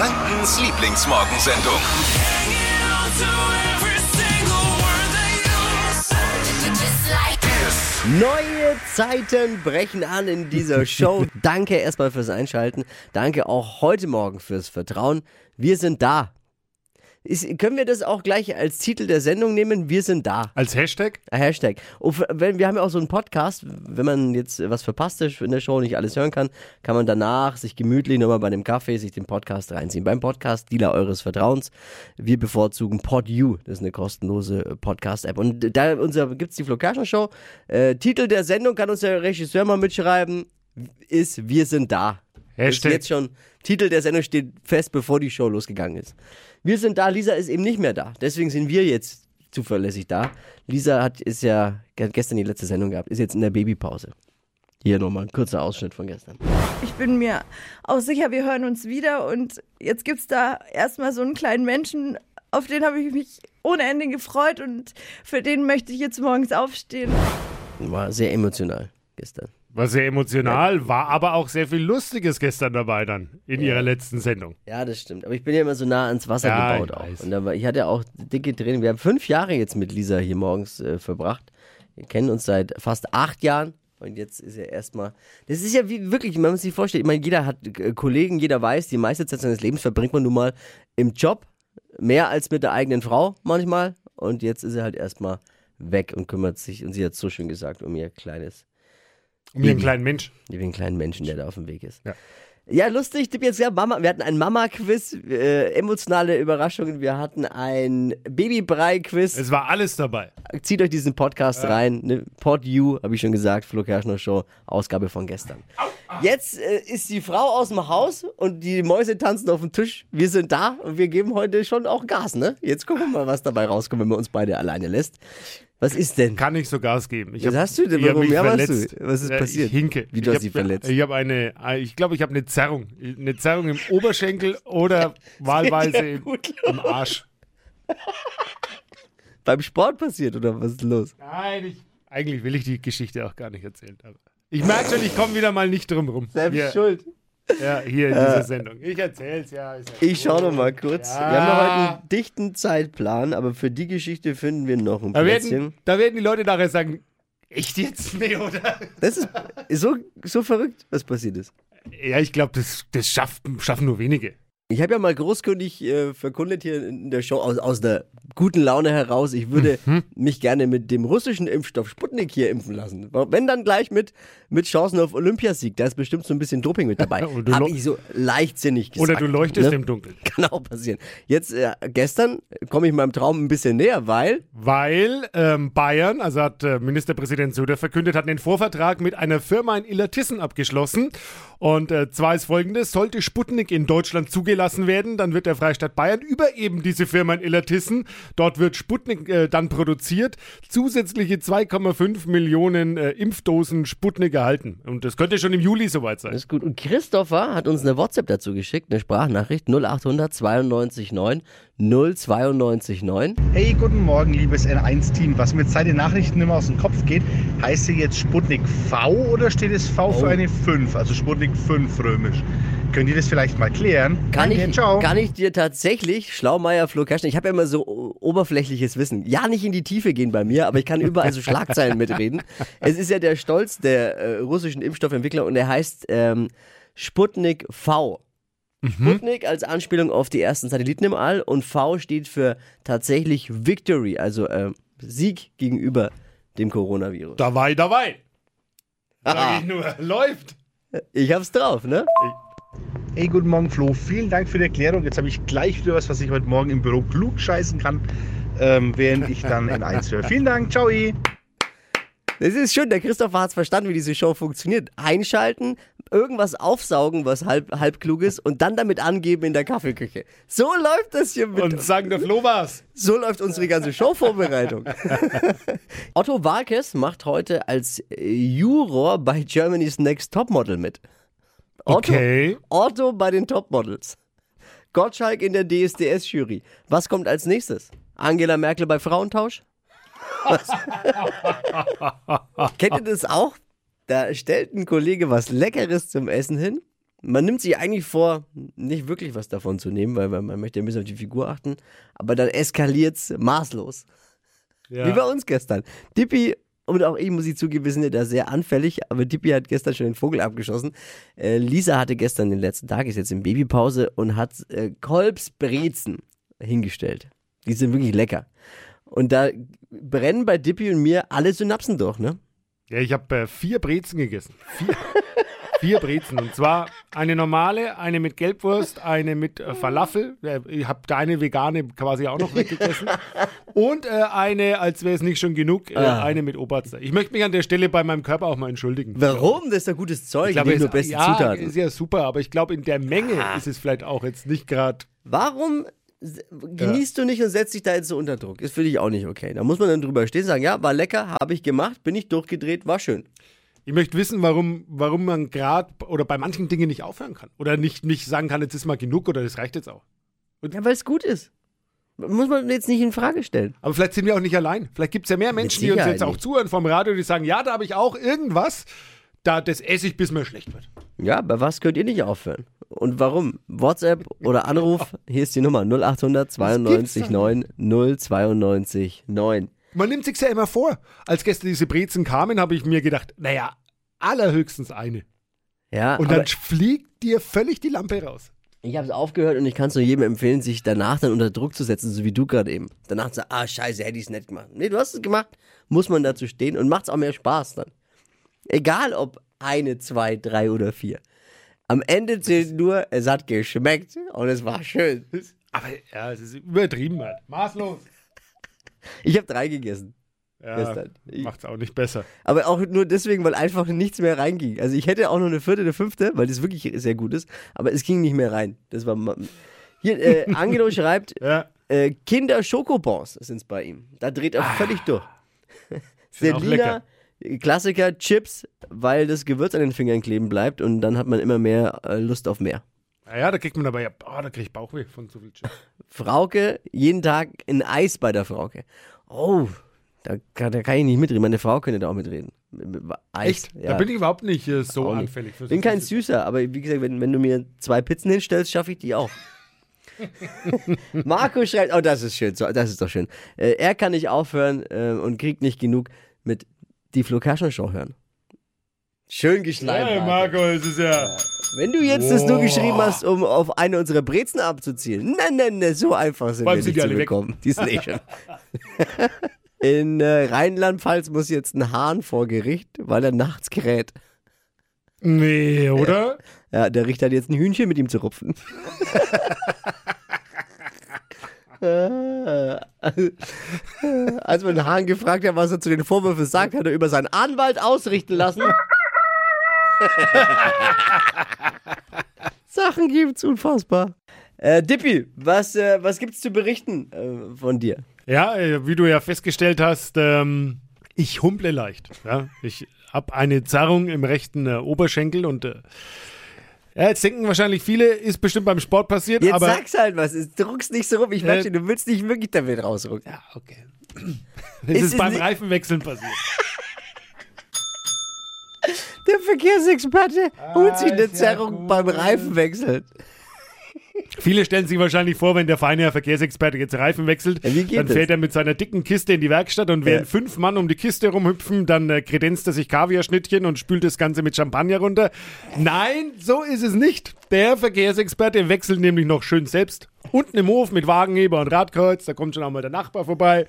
Frankens Lieblingsmorgensendung. Neue Zeiten brechen an in dieser Show. Danke erstmal fürs Einschalten. Danke auch heute Morgen fürs Vertrauen. Wir sind da. Ist, können wir das auch gleich als Titel der Sendung nehmen? Wir sind da. Als Hashtag? Ein Hashtag. Und wenn, wir haben ja auch so einen Podcast, wenn man jetzt was verpasst ist in der Show, nicht alles hören kann, kann man danach sich gemütlich nochmal bei einem Kaffee sich den Podcast reinziehen. Beim Podcast Dealer eures Vertrauens. Wir bevorzugen PodU. Das ist eine kostenlose Podcast-App. Und da gibt es die Flo Kerschner Show. Äh, Titel der Sendung kann uns der Regisseur mal mitschreiben. Ist Wir sind da. Hashtag. Ist jetzt schon, Titel der Sendung steht fest, bevor die Show losgegangen ist. Wir sind da, Lisa ist eben nicht mehr da. Deswegen sind wir jetzt zuverlässig da. Lisa hat ist ja gestern die letzte Sendung gehabt, ist jetzt in der Babypause. Hier nochmal ein kurzer Ausschnitt von gestern. Ich bin mir auch sicher, wir hören uns wieder und jetzt gibt es da erstmal so einen kleinen Menschen, auf den habe ich mich ohne Ende gefreut und für den möchte ich jetzt morgens aufstehen. War sehr emotional gestern. War sehr emotional, war aber auch sehr viel Lustiges gestern dabei dann in ihrer letzten Sendung. Ja, das stimmt. Aber ich bin ja immer so nah ans Wasser Ja, gebaut ich auch. weiß. Und da war, ich hatte auch dicke Tränen. Wir haben fünf Jahre jetzt mit Lisa hier morgens äh, verbracht. Wir kennen uns seit fast acht Jahren. Und jetzt ist ja erstmal. Das ist ja wie wirklich, man muss sich vorstellen, ich meine, jeder hat äh, Kollegen, jeder weiß, die meiste Zeit seines Lebens verbringt man nun mal im Job. Mehr als mit der eigenen Frau manchmal. Und jetzt ist er halt erstmal weg und kümmert sich, und sie hat so schön gesagt, um ihr kleines Um ihren kleinen Mensch. wie den kleinen Menschen, der da auf dem Weg ist. Ja. Ja, lustig, Tipp jetzt ja Mama. Wir hatten ein Mama-Quiz, äh, emotionale Überraschungen. Wir hatten ein Babybrei-Quiz. Es war alles dabei. Zieht euch diesen Podcast rein. Ne? Pod You, habe ich schon gesagt, Flo Kerschner Show, Ausgabe von gestern. Jetzt äh, ist die Frau aus dem Haus und die Mäuse tanzen auf dem Tisch. Wir sind da und wir geben heute schon auch Gas, ne? Jetzt gucken wir mal, was dabei rauskommt, wenn man uns beide alleine lässt. Was ist denn? Kann nicht so Gas geben. Ich Was hab- hast du denn? ich Warum jammerst verletzt. du? Was ist Ja, passiert? Ich hinke. Wie, du ich hast dich verletzt? Ich habe eine, ich glaube, ich habe eine Zerrung. Eine Zerrung im Oberschenkel oder wahlweise ja im, gut im Arsch. Beim Sport passiert oder was ist los? Nein, ich, eigentlich will ich die Geschichte auch gar nicht erzählen. Aber ich merke schon, ich komme wieder mal nicht drum rum. hier, schuld. Ja, hier in dieser Sendung. Ich erzähl's, ja. ja Ich schaue noch mal kurz. Ja. Wir haben noch heute einen dichten Zeitplan, aber für die Geschichte finden wir noch ein Da Plätzchen. werden, da werden die Leute nachher sagen, echt jetzt? Nee, oder? Das ist so, so verrückt, was passiert ist. Ja, ich glaube, das, das schafft, schaffen nur wenige. Ich habe ja mal großkundig äh, verkundet hier in der Show aus, aus der guten Laune heraus, ich würde Mhm. mich gerne mit dem russischen Impfstoff Sputnik hier impfen lassen. Wenn dann gleich mit, mit Chancen auf Olympiasieg. Da ist bestimmt so ein bisschen Doping mit dabei. Habe ich so leichtsinnig gesagt. Oder du leuchtest ne? im Dunkeln. Kann auch passieren. Jetzt, äh, gestern komme ich meinem Traum ein bisschen näher, weil Weil ähm, Bayern, also hat äh, Ministerpräsident Söder verkündet, hat einen Vorvertrag mit einer Firma in Illertissen abgeschlossen. Und äh, zwar ist folgendes, sollte Sputnik in Deutschland zugelassen werden, dann wird der Freistaat Bayern über eben diese Firma in Illertissen, dort wird Sputnik äh, dann produziert, zusätzliche 2,5 Millionen äh, Impfdosen Sputnik erhalten. Und das könnte schon im Juli soweit sein. Das ist gut. Und Christopher hat uns eine WhatsApp dazu geschickt, eine Sprachnachricht 0800 92 9 092 9. Hey, guten Morgen, liebes N1-Team. Was mir seit den Nachrichten immer aus dem Kopf geht, heißt sie jetzt Sputnik V oder steht es V Oh. für eine 5, also Sputnik 5 römisch? Könnt ihr das vielleicht mal klären? Kann Danke, ich, ciao. kann ich dir tatsächlich, Schlaumeier, Flo Kerschner, ich habe ja immer so oberflächliches Wissen. Ja, nicht in die Tiefe gehen bei mir, aber ich kann überall so Schlagzeilen mitreden. Es ist ja der Stolz der äh, russischen Impfstoffentwickler und der heißt ähm, Sputnik V. Sputnik als Anspielung auf die ersten Satelliten im All und V steht für tatsächlich Victory, also ähm, Sieg gegenüber dem Coronavirus. Dabei, dabei. Sag ich nur, läuft. Ich hab's drauf, ne? Hey, guten Morgen, Flo. Vielen Dank für die Erklärung. Jetzt habe ich gleich wieder was, was ich heute Morgen im Büro klug scheißen kann, ähm, während ich dann N1 höre. Vielen Dank, ciao. Das ist schön, der Christopher hat's verstanden, wie diese Show funktioniert. Einschalten, irgendwas aufsaugen, was halb, halb klug ist und dann damit angeben in der Kaffeeküche. So läuft das hier mit. Und sagen, der Flo war's. So läuft unsere ganze Showvorbereitung. Otto Walkes macht heute als Juror bei Germany's Next Topmodel mit. Otto, Okay. Otto bei den Topmodels. Gottschalk in der DSDS-Jury. Was kommt als nächstes? Angela Merkel bei Frauentausch? Kennt ihr das auch? Da stellt ein Kollege was Leckeres zum Essen hin Man nimmt sich eigentlich vor, nicht wirklich was davon zu nehmen, weil man möchte ja ein bisschen auf die Figur achten, aber dann eskaliert's maßlos. Ja. Wie bei uns gestern. Dippi und auch ich muss ich zugeben, wir sind ja da sehr anfällig, aber Dippi hat gestern schon den Vogel abgeschossen. Äh, Lisa hatte gestern den letzten Tag, ist jetzt in Babypause und hat äh, Kolbsbrezen hingestellt. Die sind wirklich lecker. Und da brennen bei Dippi und mir alle Synapsen durch, ne? Ja, ich habe äh, vier Brezen gegessen. Vier, vier Brezen. Und zwar eine normale, eine mit Gelbwurst, eine mit äh, Falafel. Ich habe deine vegane quasi auch noch weggegessen. Und äh, eine, als wäre es nicht schon genug, äh, Ah. eine mit Oberster. Ich möchte mich an der Stelle bei meinem Körper auch mal entschuldigen. Warum? Das ist doch gutes Zeug, Ich glaube, nur es- beste ja, Zutaten. ist ja super, aber ich glaube, in der Menge ist es vielleicht auch jetzt nicht gerade. Warum genießt du nicht und setzt dich da jetzt so unter Druck? Ist für dich auch nicht okay. Da muss man dann drüber stehen, sagen, ja, war lecker, habe ich gemacht, bin ich durchgedreht, war schön. Ich möchte wissen, warum, warum man gerade oder bei manchen Dingen nicht aufhören kann. Oder nicht, nicht sagen kann, jetzt ist mal genug oder das reicht jetzt auch. Ja, weil es gut ist. Muss man jetzt nicht in Frage stellen. Aber vielleicht sind wir auch nicht allein. Vielleicht gibt es ja mehr Menschen, die uns jetzt auch zuhören vom Radio, die sagen, ja, da habe ich auch irgendwas, da das esse ich, bis mir schlecht wird. Ja, bei was könnt ihr nicht aufhören? Und warum? WhatsApp oder Anruf, hier ist die Nummer 0800 92 9 092 9. Man nimmt sich ja immer vor. Als gestern diese Brezen kamen, habe ich mir gedacht, naja, allerhöchstens eine. Ja, Und dann fliegt dir völlig die Lampe raus. ich habe es aufgehört und ich kann es nur jedem empfehlen, sich danach dann unter Druck zu setzen, so wie du gerade eben. Danach zu sagen, ah, scheiße, hätte ich es nicht gemacht. Nee, du hast es gemacht, muss man dazu stehen und macht es auch mehr Spaß dann. Egal ob eine, zwei, drei oder vier. Am Ende zählt nur, es hat geschmeckt und es war schön. Aber ja, es ist übertrieben halt. Maßlos. Ich habe drei gegessen. Ja. Ich- macht's auch nicht besser. Aber auch nur deswegen, weil einfach nichts mehr reinging. Also ich hätte auch noch eine vierte, eine fünfte, weil das wirklich sehr gut ist, aber es ging nicht mehr rein. Das war hier äh, Angelo schreibt Ja, äh, Kinder Schokobons sind es bei ihm. Da dreht er völlig durch. Selina Klassiker Chips, weil das Gewürz an den Fingern kleben bleibt und dann hat man immer mehr äh, Lust auf mehr. Naja, da kriegt man aber ja, oh, da krieg ich Bauchweh von zu viel Chips. Frauke, jeden Tag ein Eis bei der Frauke. Oh, da, kann- da kann ich nicht mitreden. Meine Frau könnte da auch mitreden. Mit- mit Eis. Echt? Da bin ich überhaupt nicht äh, so Auch anfällig so bin kein. Süßer, aber wie gesagt, wenn, wenn du mir zwei Pizzen hinstellst, schaffe ich die auch. Marco schreibt, oh, das ist schön, das ist doch schön. Äh, er kann nicht aufhören äh, und kriegt nicht genug mit die Flo Kerschner Show hören. Schön geschleimt. Ja, Marco. Es ist ja. Wenn du jetzt das nur Boah. geschrieben hast, um auf eine unserer Brezen abzuzielen. Nein, nein, nein, so einfach sind allem wir sind nicht die zu bekommen. Die sind eh schon. In äh, Rheinland-Pfalz muss jetzt ein Hahn vor Gericht, weil er nachts kräht. Nee, oder? Ja, der Richter hat jetzt ein Hühnchen mit ihm zu rupfen. Als man den Hahn gefragt hat, was er zu den Vorwürfen sagt, hat er über seinen Anwalt ausrichten lassen. Sachen gibt's unfassbar. Äh, Dippi, was, äh, was gibt's zu berichten äh, von dir? Ja, äh, wie du ja festgestellt hast, ähm, ich humple leicht. Ja? Ich habe eine Zerrung im rechten äh, Oberschenkel und äh, ja, jetzt denken wahrscheinlich viele, ist bestimmt beim Sport passiert, Jetzt aber. sag's halt was, druckst nicht so rum. Ich merke, du willst nicht wirklich damit rausrücken. Ja, okay. Es Ist ist, beim Reifenwechseln passiert. Der Verkehrsexperte holt sich eine ja Zerrung gut. beim Reifenwechseln. Viele stellen sich wahrscheinlich vor, wenn der feine Herr Verkehrsexperte jetzt Reifen wechselt, Ja, dann das? fährt er mit seiner dicken Kiste in die Werkstatt und während Ja. fünf Mann um die Kiste rumhüpfen, dann äh, kredenzt er sich Kaviarschnittchen und spült das Ganze mit Champagner runter. Nein, so ist es nicht. Der Verkehrsexperte wechselt nämlich noch schön selbst. Unten im Hof mit Wagenheber und Radkreuz, da kommt schon auch mal der Nachbar vorbei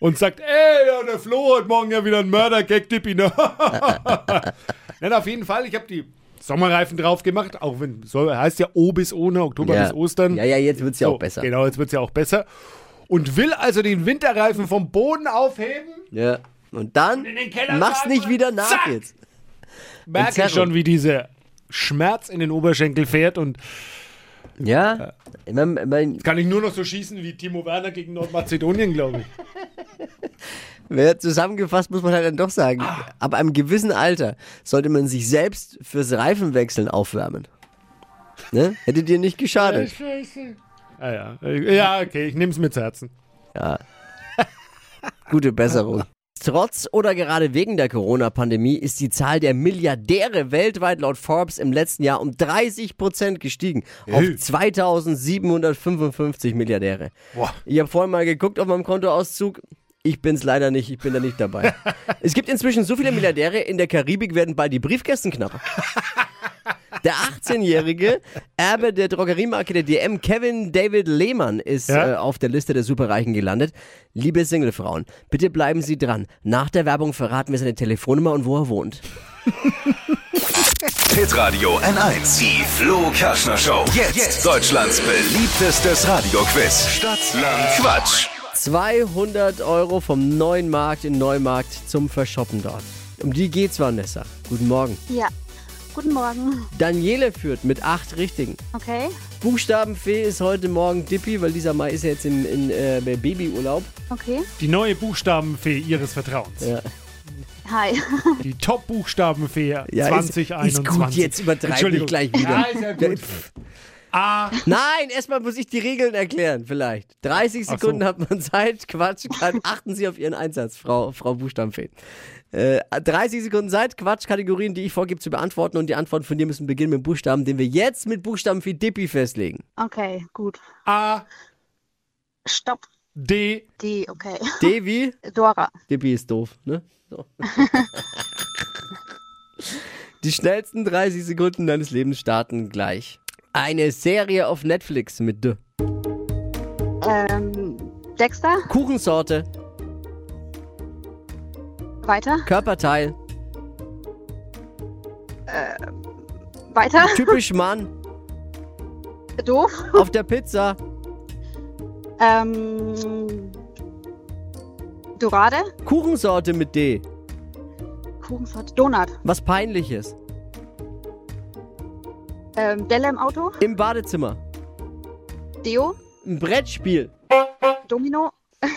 und sagt, ey, ja, der Flo hat morgen ja wieder einen Mörder-Gag, Dippi. ne?" Nein, auf jeden Fall, ich habe die Sommerreifen drauf gemacht, auch wenn, soll, heißt ja O bis ohne, Oktober bis Ostern. Ja, ja, jetzt wird's ja So, auch besser. Genau, jetzt wird es ja auch besser. Und will also den Winterreifen vom Boden aufheben. Ja. Und dann mach's nicht wieder nach zack! jetzt. Merke ich schon, wie dieser Schmerz in den Oberschenkel fährt. Und Ja. Ich mein, mein, kann ich nur noch so schießen wie Timo Werner gegen Nordmazedonien, glaube ich. Wer zusammengefasst muss man halt dann doch sagen, Ah. ab einem gewissen Alter sollte man sich selbst fürs Reifenwechseln aufwärmen. Ne? Hätte dir nicht geschadet. Ah, ja. ja, okay, ich nehme es mit Herzen. Ja. Gute Besserung. Trotz oder gerade wegen der Corona-Pandemie ist die Zahl der Milliardäre weltweit laut Forbes im letzten Jahr um 30 Prozent gestiegen. Auf Hey. 2755 Milliardäre. Boah. Ich habe vorhin mal geguckt auf meinem Kontoauszug. Ich bin's leider nicht, ich bin da nicht dabei. es gibt inzwischen so viele Milliardäre, in der Karibik werden bald die Briefkästen knapper. Der 18-jährige Erbe der Drogeriemarke der DM, Kevin David Lehmann, ist Ja. äh, auf der Liste der Superreichen gelandet. Liebe Singlefrauen, bitte bleiben Sie dran. Nach der Werbung verraten wir seine Telefonnummer und wo er wohnt. Hitradio N1. Die Flo Kaschner Show. Jetzt, Deutschlands beliebtestes Radioquiz. Stadt, Land, Quatsch. 200 Euro vom neuen Markt in Neumarkt zum Verschoppen dort. Um die geht's, Vanessa. Guten Morgen. Ja. Guten Morgen. Daniele führt mit acht Richtigen. Okay. Buchstabenfee ist heute Morgen Dippi, weil dieser Mai ist ja jetzt in, in äh, Babyurlaub. Okay. Die neue Buchstabenfee Ihres Vertrauens. Ja. Hi. Die Top-Buchstabenfee Ja, 2021. Ist, ist gut, jetzt übertreib Entschuldigung. nicht gleich wieder. Ja, ist ja gut. A. Nein, erstmal muss ich die Regeln erklären, vielleicht. 30 Ach so. Sekunden hat man Zeit. Quatsch, kann, achten Sie auf Ihren Einsatz, Frau, Frau Buchstabenfee. Äh, 30 Sekunden Zeit, Quatschkategorien, die ich vorgebe, zu beantworten. Und die Antworten von dir müssen beginnen mit Buchstaben, den wir jetzt mit Buchstaben für Dippi festlegen. Okay, gut. A. Stopp. D. Die, okay. D wie? Dora. Dippi ist doof, ne? So. Die schnellsten 30 Sekunden deines Lebens starten gleich. Eine Serie auf Netflix mit D. Ähm, Dexter. Kuchensorte, Weiter. Körperteil, Weiter. typisch Mann, Doof. auf der Pizza, Ähm, Dorade. Kuchensorte mit D. Kuchensorte. Donut. Was peinliches. Ähm, Delle im Auto. Im Badezimmer. Deo. Ein Brettspiel. Domino.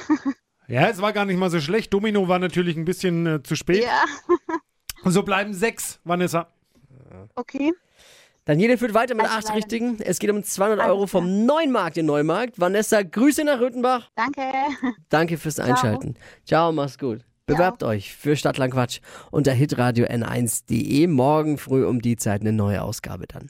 Ja, es war gar nicht mal so schlecht. Domino war natürlich ein bisschen äh, zu spät. Ja. Und so bleiben sechs, Vanessa. Okay. Daniele führt weiter mit Also acht leider Richtigen. Es geht um 200 Alles Euro vom neuen Markt in Neumarkt. Vanessa, Grüße nach Rüttenbach. Danke. Danke fürs Einschalten. Ciao, mach's gut. Bewerbt euch für Stadtland Quatsch unter hitradio n1.de. Morgen früh um die Zeit eine neue Ausgabe dann.